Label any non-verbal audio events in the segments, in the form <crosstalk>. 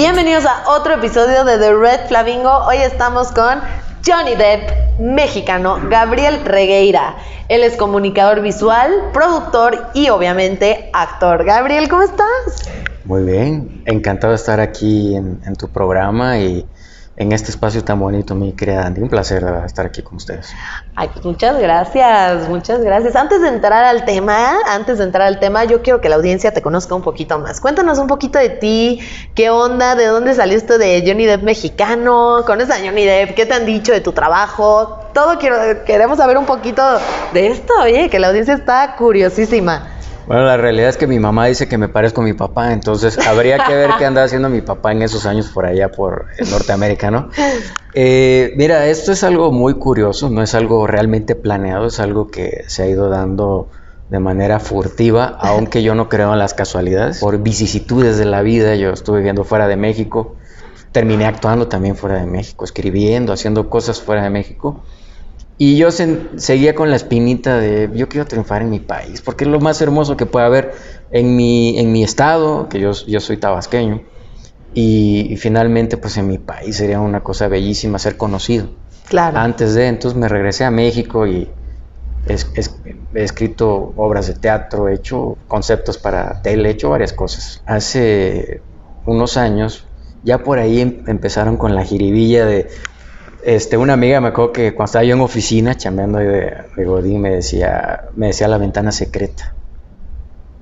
Bienvenidos a otro episodio de The Red Flamingo. Hoy estamos con Johnny Depp, mexicano, Gabriel Regueira. Él es comunicador visual, productor y obviamente actor. Gabriel, ¿cómo estás? Muy bien, encantado de estar aquí en, en tu programa y en este espacio tan bonito, mi querida Andy. Un placer estar aquí con ustedes. Ay, pues muchas gracias, muchas gracias. Antes de entrar al tema, antes de entrar al tema, yo quiero que la audiencia te conozca un poquito más. Cuéntanos un poquito de ti, qué onda, de dónde saliste de Johnny Depp mexicano, ¿conoces a Johnny Depp? ¿Qué te han dicho de tu trabajo? Todo quiero, queremos saber un poquito de esto, oye, que la audiencia está curiosísima. Bueno, la realidad es que mi mamá dice que me parezco a mi papá, entonces habría que ver qué anda haciendo mi papá en esos años por allá, por Norteamérica, ¿no? Eh, mira, esto es algo muy curioso, no es algo realmente planeado, es algo que se ha ido dando de manera furtiva, aunque yo no creo en las casualidades. Por vicisitudes de la vida, yo estuve viviendo fuera de México, terminé actuando también fuera de México, escribiendo, haciendo cosas fuera de México. Y yo seguía con la espinita de yo quiero triunfar en mi país, porque es lo más hermoso que puede haber en mi, en mi estado, que yo, yo soy tabasqueño, y, finalmente pues en mi país sería una cosa bellísima ser conocido. Claro. Antes de, entonces me regresé a México y he escrito obras de teatro, he hecho conceptos para tele, he hecho varias cosas. Hace unos años ya por ahí em, empezaron con la jiribilla de este, una amiga me acuerdo que cuando estaba yo en oficina, chambeando de, de Godín, me decía, me decía la ventana secreta.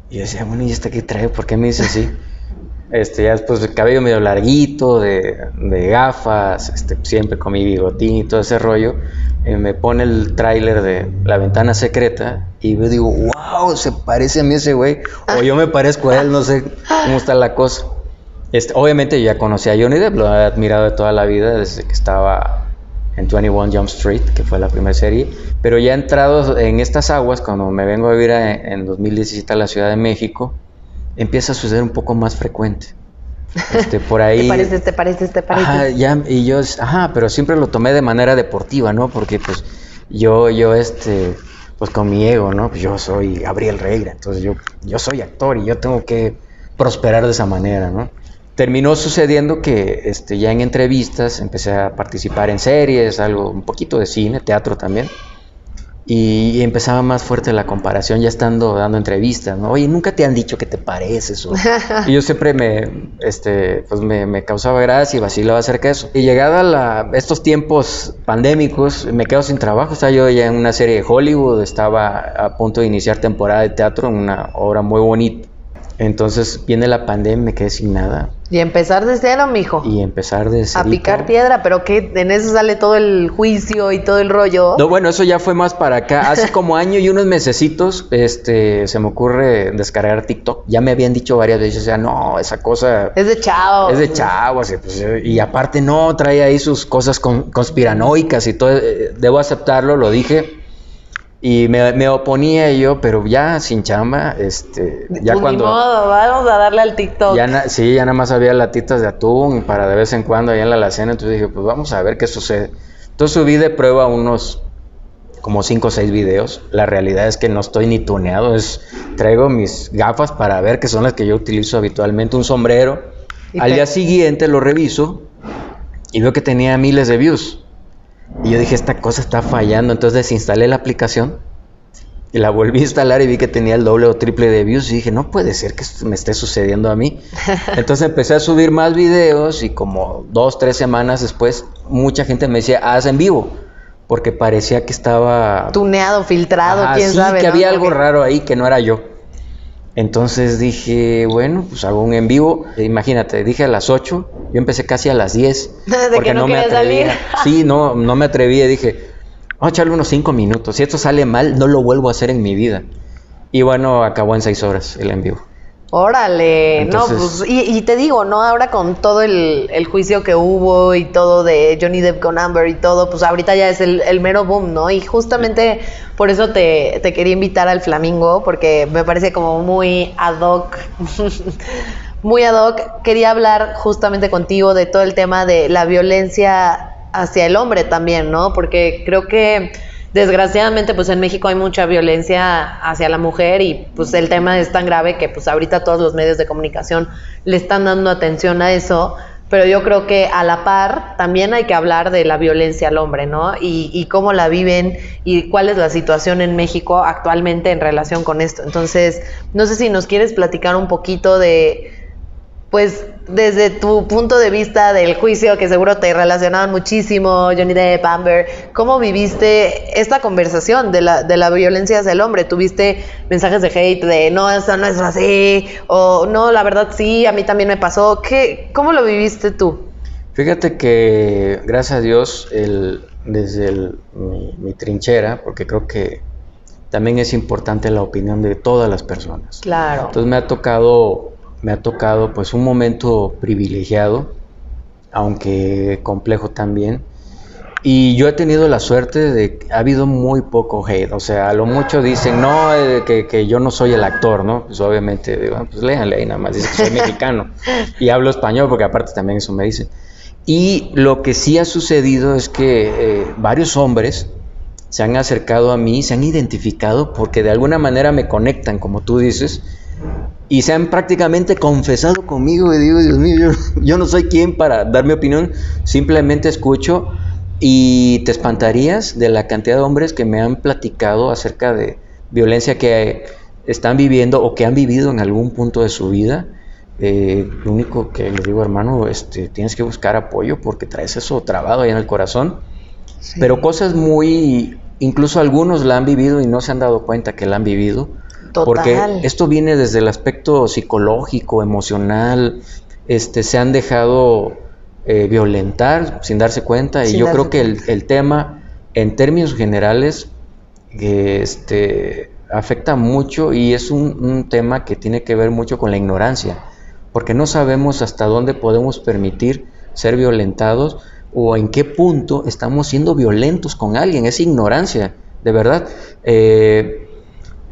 Y yo decía, bueno, ¿y esta qué trae? ¿Por qué me dice así? <laughs> Este, ya después el cabello medio larguito, de, de, gafas, este, siempre con mi bigotín y todo ese rollo, eh, me pone el tráiler de La Ventana Secreta y yo digo, wow, se parece a mí ese güey, o yo me parezco a él, no sé cómo está la cosa. Este, obviamente yo ya conocía a Johnny Depp, lo he admirado de toda la vida, desde que estaba en 21 Jump Street, que fue la primera serie. Pero ya entrado en estas aguas, cuando me vengo a vivir en 2017 a la Ciudad de México, empieza a suceder un poco más frecuente. Este, por <laughs> ahí. ¿Te parece, te parece, te parece? Ajá, ya, y yo, ajá, pero siempre lo tomé de manera deportiva, ¿no? Porque pues yo, yo, este, pues con mi ego, ¿no? Pues yo soy Gabriel Reira, entonces yo, yo soy actor y yo tengo que prosperar de esa manera, ¿no? Terminó sucediendo que este, ya en entrevistas empecé a participar en series, algo, un poquito de cine, teatro también. Y, empezaba más fuerte la comparación ya estando dando entrevistas, ¿no? Oye, nunca te han dicho que te pareces. <laughs> y yo siempre me, este, pues me, me, causaba gracia y vacilaba acerca de eso. Y llegada a estos tiempos pandémicos, me quedo sin trabajo. Estaba yo ya en una serie de Hollywood, estaba a punto de iniciar temporada de teatro en una obra muy bonita entonces viene la pandemia, me quedé sin nada. Y empezar de cero, mijo. Y empezar de cero. A picar piedra, pero que en eso sale todo el juicio y todo el rollo. No, bueno, eso ya fue más para acá. Hace <laughs> como año y unos mesecitos, este, se me ocurre descargar TikTok. Ya me habían dicho varias veces, o sea, no, esa cosa. Es de chavo. Es de chavo, pues, y aparte no, trae ahí sus cosas conspiranoicas y todo. Eh, debo aceptarlo, lo dije y me, oponía yo, pero ya sin chamba, este, ya pues cuando... modo, vamos a darle al TikTok. Ya sí, ya nada más había latitas de atún para de vez en cuando ahí en la alacena, entonces dije, pues vamos a ver qué sucede. Entonces subí de prueba unos como 5 o 6 videos. La realidad es que no estoy ni tuneado, es traigo mis gafas para ver que son las que yo utilizo habitualmente, un sombrero. Al día siguiente lo reviso y veo que tenía miles de views. Y yo dije, esta cosa está fallando. Entonces desinstalé la aplicación y la volví a instalar y vi que tenía el doble o triple de views. Y dije, no puede ser que esto me esté sucediendo a mí. <laughs> Entonces empecé a subir más videos y como dos, tres semanas después, mucha gente me decía, haz en vivo. Porque parecía que estaba... Tuneado, filtrado, quién sí, sabe. que había algo raro ahí que no era yo. Entonces dije, bueno, pues hago un en vivo. Imagínate, dije a las 8, yo empecé casi a las 10. <laughs> porque no, me atrevía. sí, no, no me atrevía. Dije, vamos a echarle unos 5 minutos. Si esto sale mal, no lo vuelvo a hacer en mi vida. Y bueno, acabó en 6 horas el en vivo. Órale, no, pues, y, te digo, ¿no? Ahora con todo el, juicio que hubo y todo de Johnny Depp con Amber y todo, pues ahorita ya es el, mero boom, ¿no? Y justamente por eso te, te, quería invitar al Flamingo, porque me parece como muy ad hoc, <laughs> muy ad hoc. Quería hablar justamente contigo de todo el tema de la violencia hacia el hombre también, ¿no? Porque creo que desgraciadamente pues en México hay mucha violencia hacia la mujer y pues el tema es tan grave que pues ahorita todos los medios de comunicación le están dando atención a eso pero yo creo que a la par también hay que hablar de la violencia al hombre, ¿no? Y, y, cómo la viven y cuál es la situación en México actualmente en relación con esto. Entonces, no sé si nos quieres platicar un poquito de, pues desde tu punto de vista del juicio, que seguro te relacionaban muchísimo, Johnny Depp, Amber, ¿cómo viviste esta conversación de la, de la violencia hacia el hombre? ¿Tuviste mensajes de hate de no, eso no es así? O no, la verdad sí, a mí también me pasó. ¿Qué, ¿Cómo lo viviste tú? Fíjate que, gracias a Dios, el, desde mi, mi trinchera, porque creo que también es importante la opinión de todas las personas. Claro. Entonces me ha tocado me ha tocado pues un momento privilegiado, aunque complejo también. Y yo he tenido la suerte de que ha habido muy poco hate, o sea, a lo mucho dicen, no, eh, que, que, yo no soy el actor, ¿no? Pues obviamente, digo, pues léanle ahí nada más, dice que soy <laughs> mexicano y hablo español, porque aparte también eso me dicen. Y lo que sí ha sucedido es que eh, varios hombres se han acercado a mí, se han identificado porque de alguna manera me conectan, como tú dices, y se han prácticamente confesado conmigo y digo, Dios mío, yo, no soy quien para dar mi opinión, simplemente escucho y te espantarías de la cantidad de hombres que me han platicado acerca de violencia que están viviendo o que han vivido en algún punto de su vida. Eh, lo único que les digo, hermano, este, tienes que buscar apoyo porque traes eso trabado ahí en el corazón. Pero cosas muy, incluso algunos la han vivido y no se han dado cuenta que la han vivido porque esto viene desde el aspecto psicológico, emocional, este, se han dejado eh, violentar sin darse cuenta. Y yo creo que el, tema en términos generales este, afecta mucho y es un, un, tema que tiene que ver mucho con la ignorancia, porque no sabemos hasta dónde podemos permitir ser violentados o en qué punto estamos siendo violentos con alguien, es ignorancia, de verdad. Eh,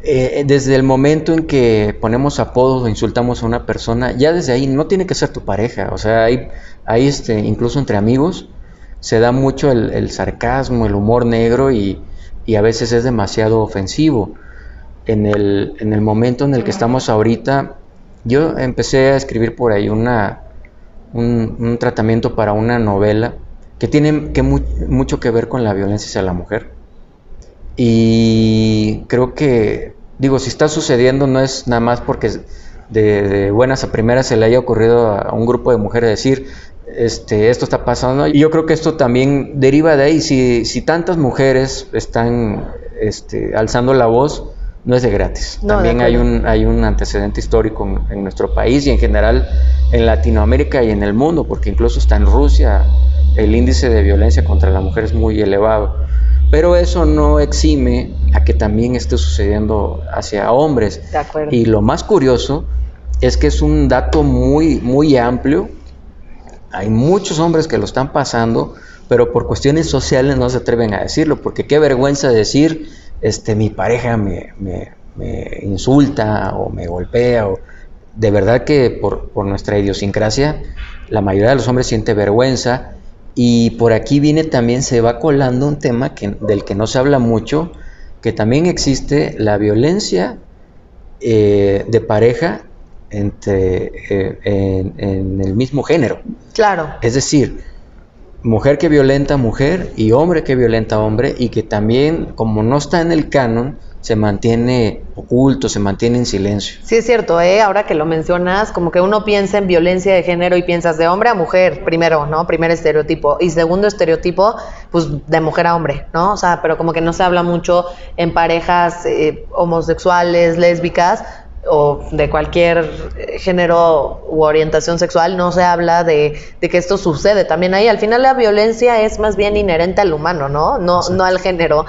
eh, desde el momento en que ponemos apodos o insultamos a una persona, ya desde ahí no tiene que ser tu pareja, o sea, hay, hay este, incluso entre amigos se da mucho el, sarcasmo, el humor negro y, a veces es demasiado ofensivo. En el, en el momento en el que estamos ahorita, yo empecé a escribir por ahí una, un, tratamiento para una novela que tiene que mucho que ver con la violencia hacia la mujer. Y creo que digo, si está sucediendo no es nada más porque de, buenas a primeras se le haya ocurrido a, un grupo de mujeres decir, este, esto está pasando. Y yo creo que esto también deriva de ahí. Si, si tantas mujeres están este, alzando la voz, no es de gratis. también hay un, hay un antecedente histórico en, en, nuestro país y en general en Latinoamérica y en el mundo, porque incluso está en Rusia el índice de violencia contra la mujer es muy elevado. Pero eso no exime a que también esté sucediendo hacia hombres. Y lo más curioso es que es un dato muy, muy amplio. Hay muchos hombres que lo están pasando, pero por cuestiones sociales no se atreven a decirlo, porque qué vergüenza decir, este, mi pareja me, me, insulta o me golpea. O, de verdad que por, por nuestra idiosincrasia, la mayoría de los hombres siente vergüenza y por aquí viene también, se va colando un tema que, del que no se habla mucho, que también existe la violencia eh, de pareja entre, eh, en, en, el mismo género. Claro. Es decir, mujer que violenta a mujer y hombre que violenta a hombre y que también, como no está en el canon, se mantiene oculto, se mantiene en silencio. Sí, es cierto, ¿eh? ahora que lo mencionas, como que uno piensa en violencia de género y piensas de hombre a mujer, primero, ¿no? Primer estereotipo. Y segundo estereotipo, pues de mujer a hombre, ¿no? O sea, pero como que no se habla mucho en parejas eh, homosexuales, lésbicas, o de cualquier género u orientación sexual, no se habla de, de, que esto sucede. También ahí, al final la violencia es más bien inherente al humano, ¿no? No, no al género.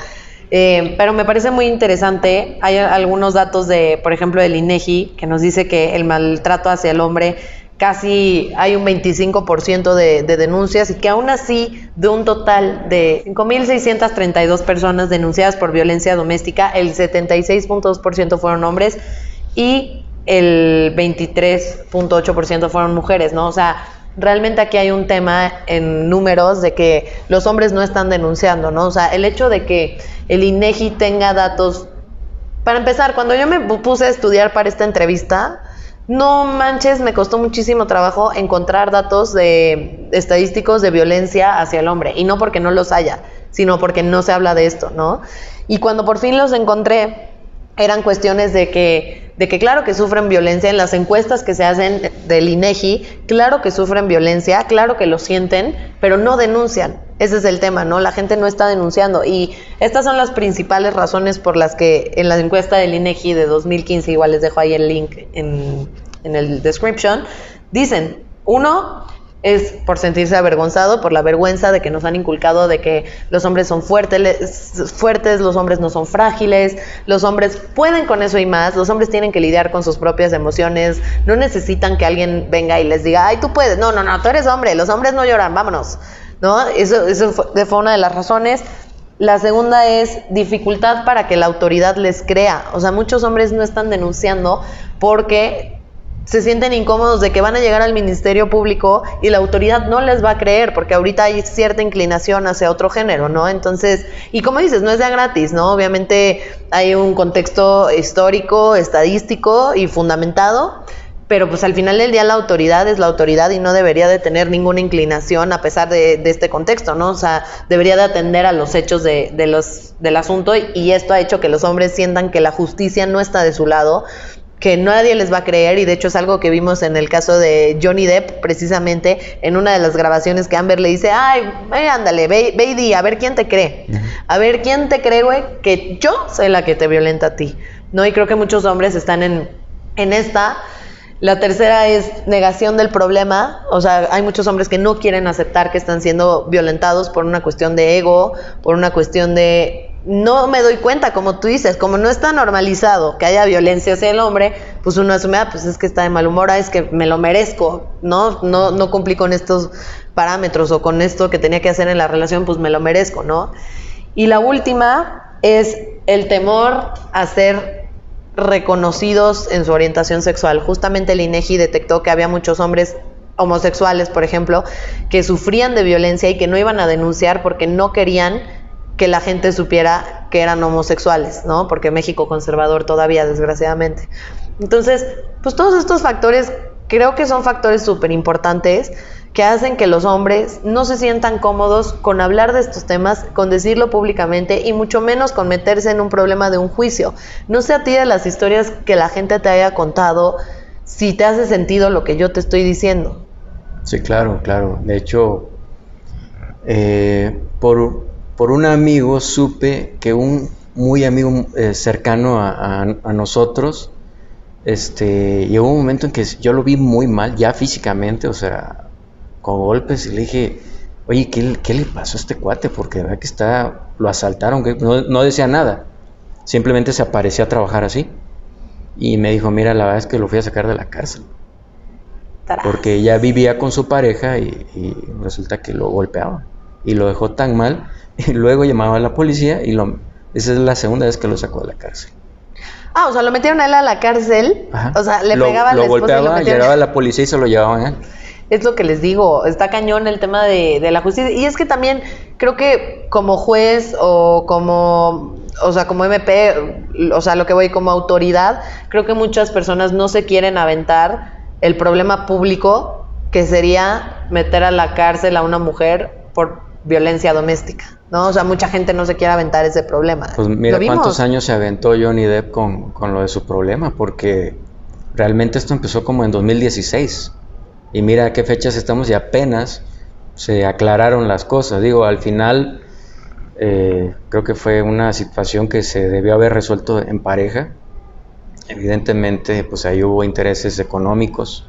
Eh, pero me parece muy interesante. Hay algunos datos de, por ejemplo, del INEGI, que nos dice que el maltrato hacia el hombre casi hay un 25% de, de, denuncias y que aún así, de un total de 5.632 personas denunciadas por violencia doméstica, el 76.2% fueron hombres y el 23.8% fueron mujeres, ¿no? O sea, realmente aquí hay un tema en números de que los hombres no están denunciando, ¿no? O sea, el hecho de que el INEGI tenga datos. Para empezar, cuando yo me puse a estudiar para esta entrevista, no manches, me costó muchísimo trabajo encontrar datos de estadísticos de violencia hacia el hombre. Y no porque no los haya, sino porque no se habla de esto, ¿no? Y cuando por fin los encontré, eran cuestiones de que, de que claro que sufren violencia en las encuestas que se hacen del INEGI, claro que sufren violencia, claro que lo sienten, pero no denuncian. Ese es el tema, ¿no? La gente no está denunciando. Y estas son las principales razones por las que en la encuesta del INEGI de 2015, igual les dejo ahí el link en, en el description, dicen, uno, es por sentirse avergonzado, por la vergüenza de que nos han inculcado de que los hombres son fuertes, fuertes, los hombres no son frágiles, los hombres pueden con eso y más, los hombres tienen que lidiar con sus propias emociones, no necesitan que alguien venga y les diga, ay, tú puedes, no, no, no, tú eres hombre, los hombres no lloran, vámonos, ¿no? Eso, eso fue, fue una de las razones. La segunda es dificultad para que la autoridad les crea. O sea, muchos hombres no están denunciando porque se sienten incómodos de que van a llegar al Ministerio Público y la autoridad no les va a creer, porque ahorita hay cierta inclinación hacia otro género, ¿no? Entonces, y como dices, no es de gratis, ¿no? Obviamente hay un contexto histórico, estadístico y fundamentado, pero pues al final del día la autoridad es la autoridad y no debería de tener ninguna inclinación a pesar de, este contexto, ¿no? O sea, debería de atender a los hechos de, los, del asunto y esto ha hecho que los hombres sientan que la justicia no está de su lado que nadie les va a creer y de hecho es algo que vimos en el caso de Johnny Depp precisamente en una de las grabaciones que Amber le dice, ay, ándale, ve, ve y a ver quién te cree, a ver quién te cree, güey, que yo soy la que te violenta a ti, ¿no? Y creo que muchos hombres están en, en esta. La tercera es negación del problema, o sea, hay muchos hombres que no quieren aceptar que están siendo violentados por una cuestión de ego, por una cuestión de no me doy cuenta, como tú dices, como no está normalizado que haya violencia hacia el hombre, pues uno asume, ah, pues es que está de mal humor, ah, es que me lo merezco, ¿no? No, no cumplí con estos parámetros o con esto que tenía que hacer en la relación, pues me lo merezco, ¿no? Y la última es el temor a ser reconocidos en su orientación sexual. Justamente el INEGI detectó que había muchos hombres homosexuales, por ejemplo, que sufrían de violencia y que no iban a denunciar porque no querían que la gente supiera que eran homosexuales, ¿no? Porque México conservador todavía, desgraciadamente. Entonces, pues todos estos factores creo que son factores súper importantes que hacen que los hombres no se sientan cómodos con hablar de estos temas, con decirlo públicamente y mucho menos con meterse en un problema de un juicio. No sé a ti de las historias que la gente te haya contado, si te hace sentido lo que yo te estoy diciendo. Sí, claro, claro. De hecho, eh, por, por un amigo supe que un muy amigo eh, cercano a, nosotros, este, llegó un momento en que yo lo vi muy mal, ya físicamente, o sea, con golpes, y le dije, oye, ¿qué, le pasó a este cuate? Porque verdad que está, lo asaltaron, que no, decía nada, simplemente se aparecía a trabajar así. Y me dijo, mira, la verdad es que lo fui a sacar de la cárcel. Porque ya vivía con su pareja y, y resulta que lo golpeaba. Y lo dejó tan mal <laughs> y luego llamaba a la policía y lo, esa es la segunda vez que lo sacó de la cárcel. Ah, o sea, lo metieron a él a la cárcel. O sea, le pegaba lo golpeaba, llegaba a la policía y se lo llevaban a él. Es lo que les digo, está cañón el tema de, de la justicia. Y es que también creo que como juez o como, o sea, como MP, o sea, lo que voy como autoridad, creo que muchas personas no se quieren aventar el problema público que sería meter a la cárcel a una mujer por violencia doméstica. ¿no? O sea, mucha gente no se quiere aventar ese problema. Pues mira cuántos años se aventó Johnny Depp con, lo de su problema, porque realmente esto empezó como en 2016. Y mira a qué fechas estamos y apenas se aclararon las cosas. Digo, al final eh, creo que fue una situación que se debió haber resuelto en pareja. Evidentemente, pues ahí hubo intereses económicos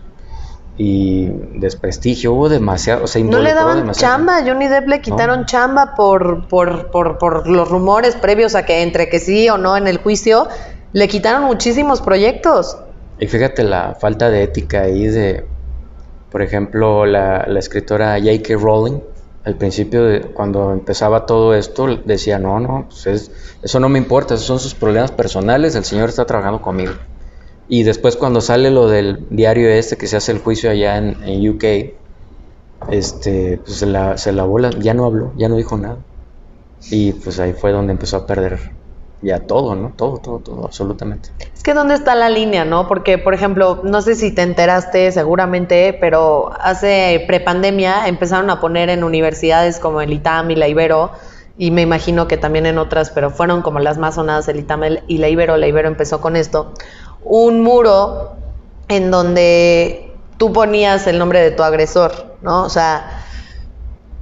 y desprestigio, hubo demasiado, o sea, No le daban chamba, Johnny Depp le quitaron chamba por, por, por, por, los rumores previos a que entre que sí o no en el juicio, le quitaron muchísimos proyectos. Y fíjate la falta de ética ahí de, por ejemplo, la, la escritora J.K. Rowling, al principio, de, cuando empezaba todo esto, decía, no, no, pues eso no me importa, esos son sus problemas personales, el señor está trabajando conmigo. Y después cuando sale lo del diario este que se hace el juicio allá en, UK, este, pues se la, se la bola, ya no habló, ya no dijo nada. Y pues ahí fue donde empezó a perder ya todo, ¿no? Todo, todo, todo, absolutamente. Es que dónde está la línea, ¿no? Porque, por ejemplo, no sé si te enteraste seguramente, pero hace prepandemia empezaron a poner en universidades como el ITAM y la Ibero, y me imagino que también en otras, pero fueron como las más sonadas el ITAM y la Ibero, la Ibero empezó con esto, un muro en donde tú ponías el nombre de tu agresor, ¿no? O sea,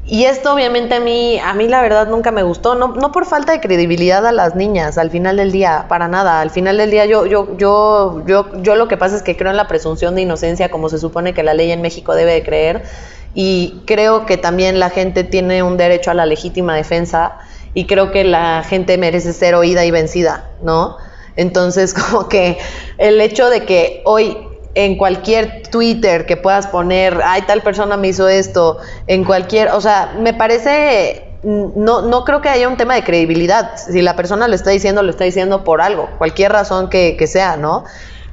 y esto obviamente a mí, a mí la verdad nunca me gustó, no, no por falta de credibilidad a las niñas, al final del día, para nada. Al final del día yo, yo, yo, yo, yo lo que pasa es que creo en la presunción de inocencia, como se supone que la ley en México debe de creer, y creo que también la gente tiene un derecho a la legítima defensa, y creo que la gente merece ser oída y vencida, ¿no? Entonces, <laughs> como que el hecho de que hoy en cualquier Twitter que puedas poner, ay, tal persona me hizo esto, en cualquier, o sea, me parece, no, no creo que haya un tema de credibilidad. Si la persona lo está diciendo, lo está diciendo por algo, cualquier razón que, que sea, ¿no?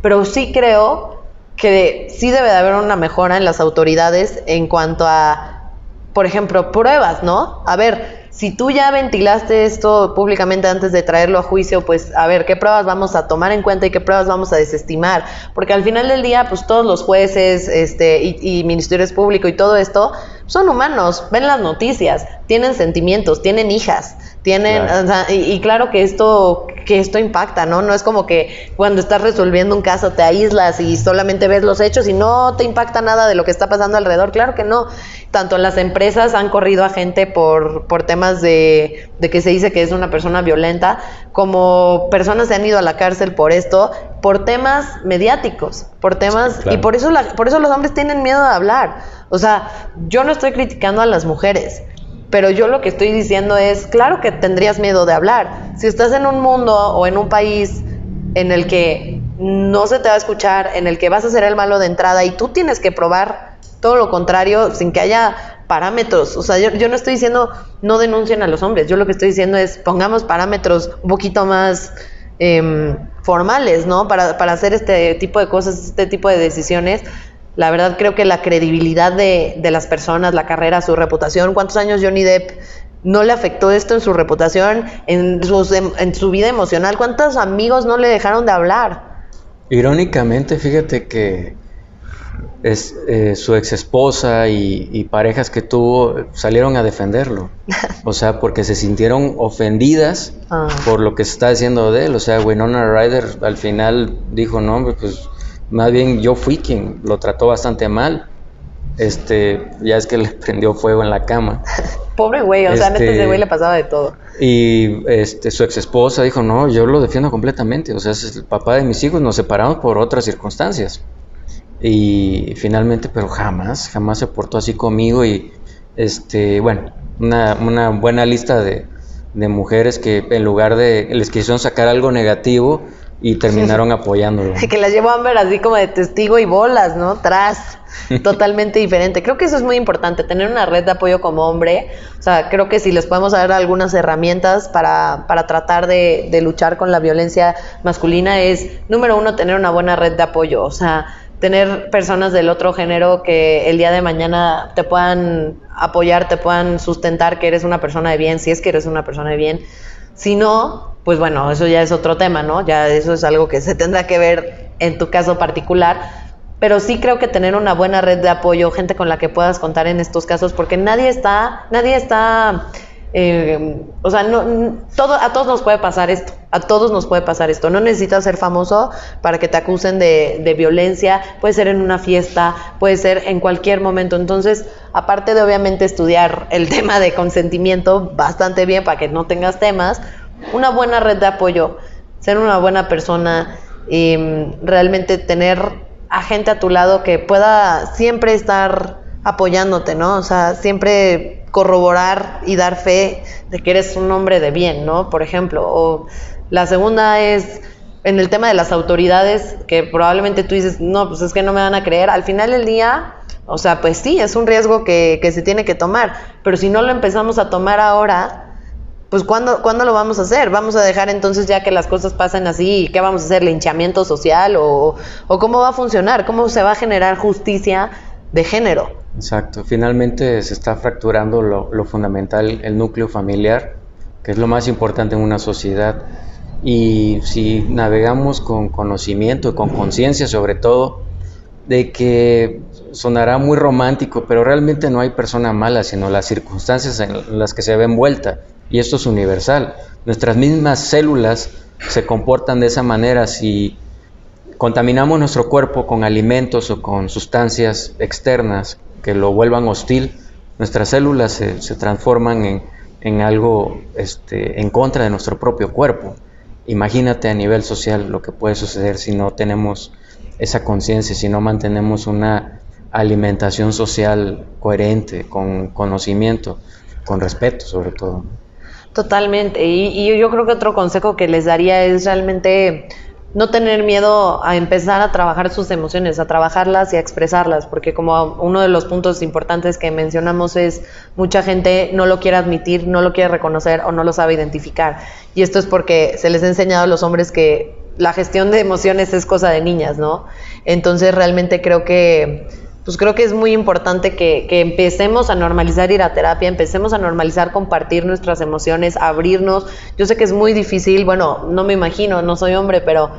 Pero sí creo que sí debe de haber una mejora en las autoridades en cuanto a, por ejemplo, pruebas, ¿no? A ver, si tú ya ventilaste esto públicamente antes de traerlo a juicio, pues a ver qué pruebas vamos a tomar en cuenta y qué pruebas vamos a desestimar, porque al final del día, pues todos los jueces, este, y, y ministerios públicos y todo esto son humanos, ven las noticias, tienen sentimientos, tienen hijas, tienen, y, claro que esto, que esto impacta, ¿no? No es como que cuando estás resolviendo un caso te aíslas y solamente ves los hechos y no te impacta nada de lo que está pasando alrededor. Claro que no. Tanto las empresas han corrido a gente por, por temas de, de que se dice que es una persona violenta, como personas se han ido a la cárcel por esto, por temas mediáticos, por temas, y por eso, la, por eso los hombres tienen miedo de hablar. O sea, yo no estoy criticando a las mujeres pero yo lo que estoy diciendo es, claro que tendrías miedo de hablar. Si estás en un mundo o en un país en el que no se te va a escuchar, en el que vas a ser el malo de entrada y tú tienes que probar todo lo contrario sin que haya parámetros. O sea, yo, no estoy diciendo no denuncien a los hombres, yo lo que estoy diciendo es pongamos parámetros un poquito más em, formales, ¿no? Para, para hacer este tipo de cosas, este tipo de decisiones la verdad creo que la credibilidad de, de, las personas, la carrera, su reputación, cuántos años Johnny Depp no le afectó esto en su reputación, en, sus, en, su vida emocional, cuántos amigos no le dejaron de hablar. Irónicamente, fíjate que es, eh, su ex esposa y, parejas que tuvo salieron a defenderlo. <laughs> O sea, porque se sintieron ofendidas ah. por lo que se está diciendo de él. O sea, Winona Ryder al final dijo, no, pues más bien yo fui quien lo trató bastante mal. Este, ya es que le <laughs> prendió fuego en la cama. <laughs> Pobre güey, o sea, a ese güey le pasaba de todo. Y este, su ex esposa dijo, no, yo lo defiendo completamente. O sea, es el papá de mis hijos, nos separamos por otras circunstancias. Y finalmente, pero jamás, jamás se portó así conmigo. Y este, bueno, una, una buena lista de, de mujeres que en lugar de les quisieron sacar algo negativo, y terminaron apoyándolo. <laughs> Que las llevó Amber así como de testigo y bolas, ¿no? Tras. <laughs> Totalmente diferente. Creo que eso es muy importante, tener una red de apoyo como hombre. O sea, creo que si les podemos dar algunas herramientas para, para tratar de, de luchar con la violencia masculina es, número uno, tener una buena red de apoyo. O sea, tener personas del otro género que el día de mañana te puedan apoyar, te puedan sustentar que eres una persona de bien, si es que eres una persona de bien. Si no, pues bueno, eso ya es otro tema, ¿no? Ya eso es algo que se tendrá que ver en tu caso particular, pero sí creo que tener una buena red de apoyo, gente con la que puedas contar en estos casos, porque nadie está, nadie está, eh, o sea, no, todo, a todos nos puede pasar esto, a todos nos puede pasar esto. No necesitas ser famoso para que te acusen de, de violencia, puede ser en una fiesta, puede ser en cualquier momento. Entonces, aparte de obviamente estudiar el <laughs> tema de consentimiento bastante bien para que no tengas temas, una buena red de apoyo, ser una buena persona y mm, realmente tener a gente a tu lado que pueda siempre estar apoyándote, ¿no? O sea, siempre corroborar y dar fe de que eres un hombre de bien, ¿no? Por ejemplo. O la segunda es en el tema de las autoridades, que probablemente tú dices, no, pues es que no me van a creer. Al final del día, o sea, pues sí, es un riesgo que, que se tiene que tomar, pero si no lo empezamos a tomar ahora, pues ¿cuándo, ¿cuándo lo vamos a hacer? ¿Vamos a dejar entonces ya que las cosas pasen así? ¿Qué vamos a hacer? ¿Linchamiento social? ¿O, o cómo va a funcionar? ¿Cómo se va a generar justicia de género? Exacto, finalmente se está fracturando lo, fundamental, el núcleo familiar, que es lo más importante en una sociedad. Y si navegamos con conocimiento y con conciencia sobre todo, de que sonará muy romántico, pero realmente no hay persona mala, sino las circunstancias en las que se ve envuelta. Y esto es universal. Nuestras mismas células se comportan de esa manera si contaminamos nuestro cuerpo con alimentos o con sustancias externas que lo vuelvan hostil, nuestras células se, transforman en, algo este, en contra de nuestro propio cuerpo. Imagínate a nivel social lo que puede suceder si no tenemos esa conciencia, si no mantenemos una alimentación social coherente, con conocimiento, con respeto sobre todo. Totalmente. Y, y, yo creo que otro consejo que les daría es realmente no tener miedo a empezar a trabajar sus emociones, a trabajarlas y a expresarlas, porque como uno de los puntos importantes que mencionamos es mucha gente no lo quiere admitir, no lo quiere reconocer o no lo sabe identificar. Y esto es porque se les ha enseñado a los hombres que la gestión de emociones es cosa de niñas, ¿no? Entonces realmente creo que pues creo que es muy importante que, que, empecemos a normalizar ir a terapia, empecemos a normalizar compartir nuestras emociones, abrirnos. Yo sé que es muy difícil, bueno, no me imagino, no soy hombre, pero,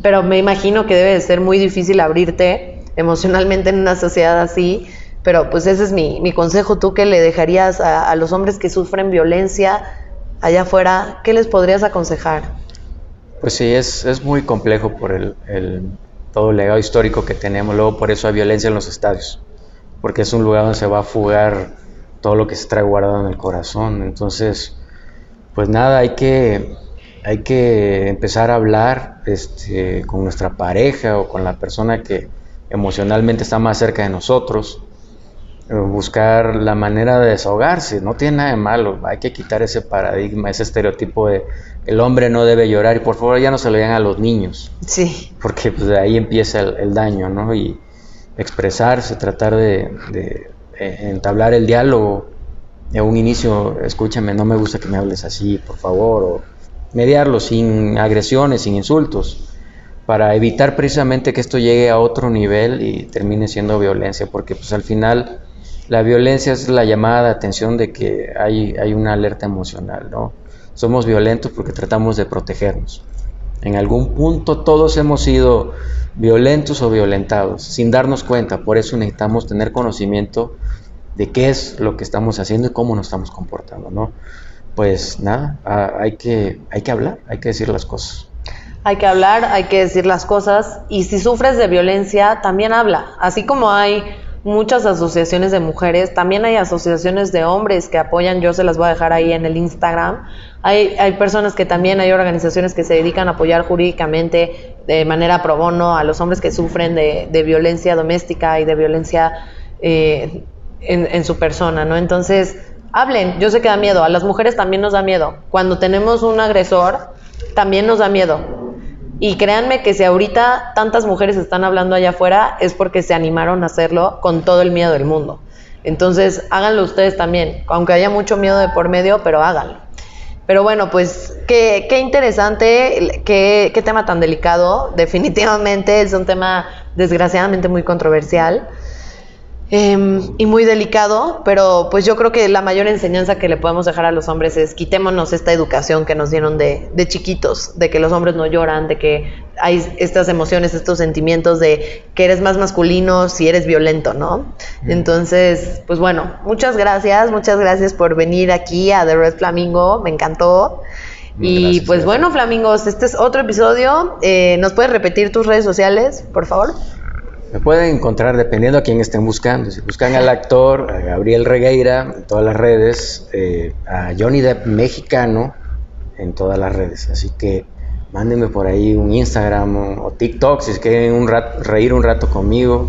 pero me imagino que debe de ser muy difícil abrirte emocionalmente en una sociedad así. Pero pues ese es mi, mi consejo. ¿Tú qué le dejarías a, los hombres que sufren violencia allá afuera? ¿Qué les podrías aconsejar? Pues sí, es, es muy complejo por el todo el legado histórico que tenemos. Luego por eso hay violencia en los estadios, porque es un lugar donde se va a fugar todo lo que se trae guardado en el corazón. Entonces, pues nada, hay que, hay que empezar a hablar este, con nuestra pareja o con la persona que emocionalmente está más cerca de nosotros, buscar la manera de desahogarse, no tiene nada de malo, hay que quitar ese paradigma, ese estereotipo de el hombre no debe llorar y por favor ya no se lo digan a los niños. Sí. Porque pues, de ahí empieza el, daño, ¿no? Y expresarse, tratar de, eh, entablar el diálogo. En un inicio, escúchame, no me gusta que me hables así, por favor, o mediarlo sin agresiones, sin insultos, para evitar precisamente que esto llegue a otro nivel y termine siendo violencia, porque pues al final la violencia es la llamada de atención de que hay, hay una alerta emocional, ¿no? somos violentos porque tratamos de protegernos. En algún punto todos hemos sido violentos o violentados sin darnos cuenta. Por eso necesitamos tener conocimiento de qué es lo que estamos haciendo y cómo nos estamos comportando, ¿no? Pues nada, hay que, hay que hablar, hay que decir las cosas. Hay que hablar, hay que decir las cosas y si sufres de violencia, también habla. Así como hay muchas asociaciones de mujeres, también hay asociaciones de hombres que apoyan, yo se las voy a dejar ahí en el Instagram. Hay, hay personas que también, hay organizaciones que se dedican a apoyar jurídicamente de manera pro bono a los hombres que sufren de, violencia doméstica y de violencia eh, en, en su persona, ¿no? Entonces, hablen, yo sé que da miedo, a las mujeres también nos da miedo. Cuando tenemos un agresor, también nos da miedo y créanme que si ahorita tantas mujeres están hablando allá afuera es porque se animaron a hacerlo con todo el miedo del mundo. Entonces, háganlo ustedes también, aunque haya mucho miedo de por medio, pero háganlo. Pero bueno, pues qué, qué interesante, qué, qué tema tan delicado. Definitivamente es un tema desgraciadamente muy controversial. Em, y muy delicado, pero pues yo creo que la mayor enseñanza que le podemos dejar a los hombres es quitémonos esta educación que nos dieron de, de chiquitos, de que los hombres no lloran, de que hay estas emociones, estos sentimientos de que eres más masculino si eres violento, ¿no? Entonces, pues bueno, muchas gracias, muchas gracias por venir aquí a The Red Flamingo, me encantó. y pues bueno, Flamingos, este es otro episodio. Eh, ¿Nos puedes repetir tus redes sociales, por favor? Me pueden encontrar dependiendo a quién estén buscando. Si buscan al actor, a Gabriel Regueira en todas las redes, eh, a Johnny Depp mexicano en todas las redes. Así que mándenme por ahí un Instagram o, TikTok si quieren un reír un rato conmigo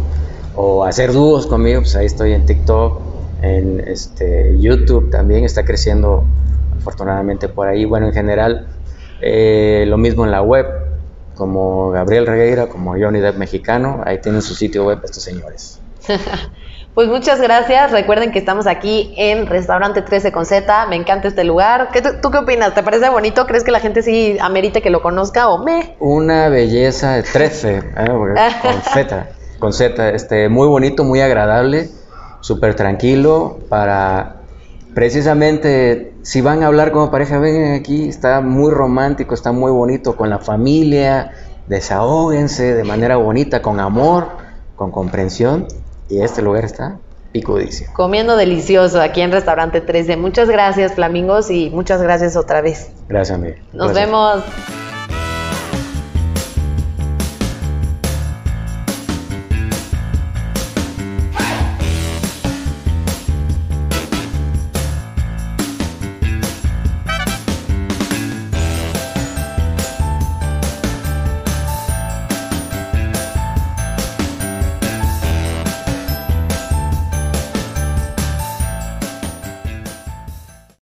o hacer dúos conmigo, pues ahí estoy en TikTok, en este, YouTube también está creciendo afortunadamente por ahí. Bueno, en general, eh, lo mismo en la web, como Gabriel Regueira, como Johnny Depp mexicano. Ahí tienen su sitio web estos señores. <laughs> Pues muchas gracias. Recuerden que estamos aquí en Restaurante 13 con Z. Me encanta este lugar. ¿Qué, ¿Tú qué opinas? ¿Te parece bonito? ¿Crees que la gente sí amerite que lo conozca o me? Una belleza de 13, ¿eh? <laughs> con Z. Con Z. Este, muy bonito, muy agradable. súper tranquilo para precisamente si van a hablar como pareja, vengan aquí, está muy romántico, está muy bonito con la familia, desahóguense de manera bonita, con amor, con comprensión y este lugar está picudísimo. Comiendo delicioso aquí en Restaurante 13. Muchas gracias, Flamingos, y muchas gracias otra vez. Gracias, Miguel. Nos vemos.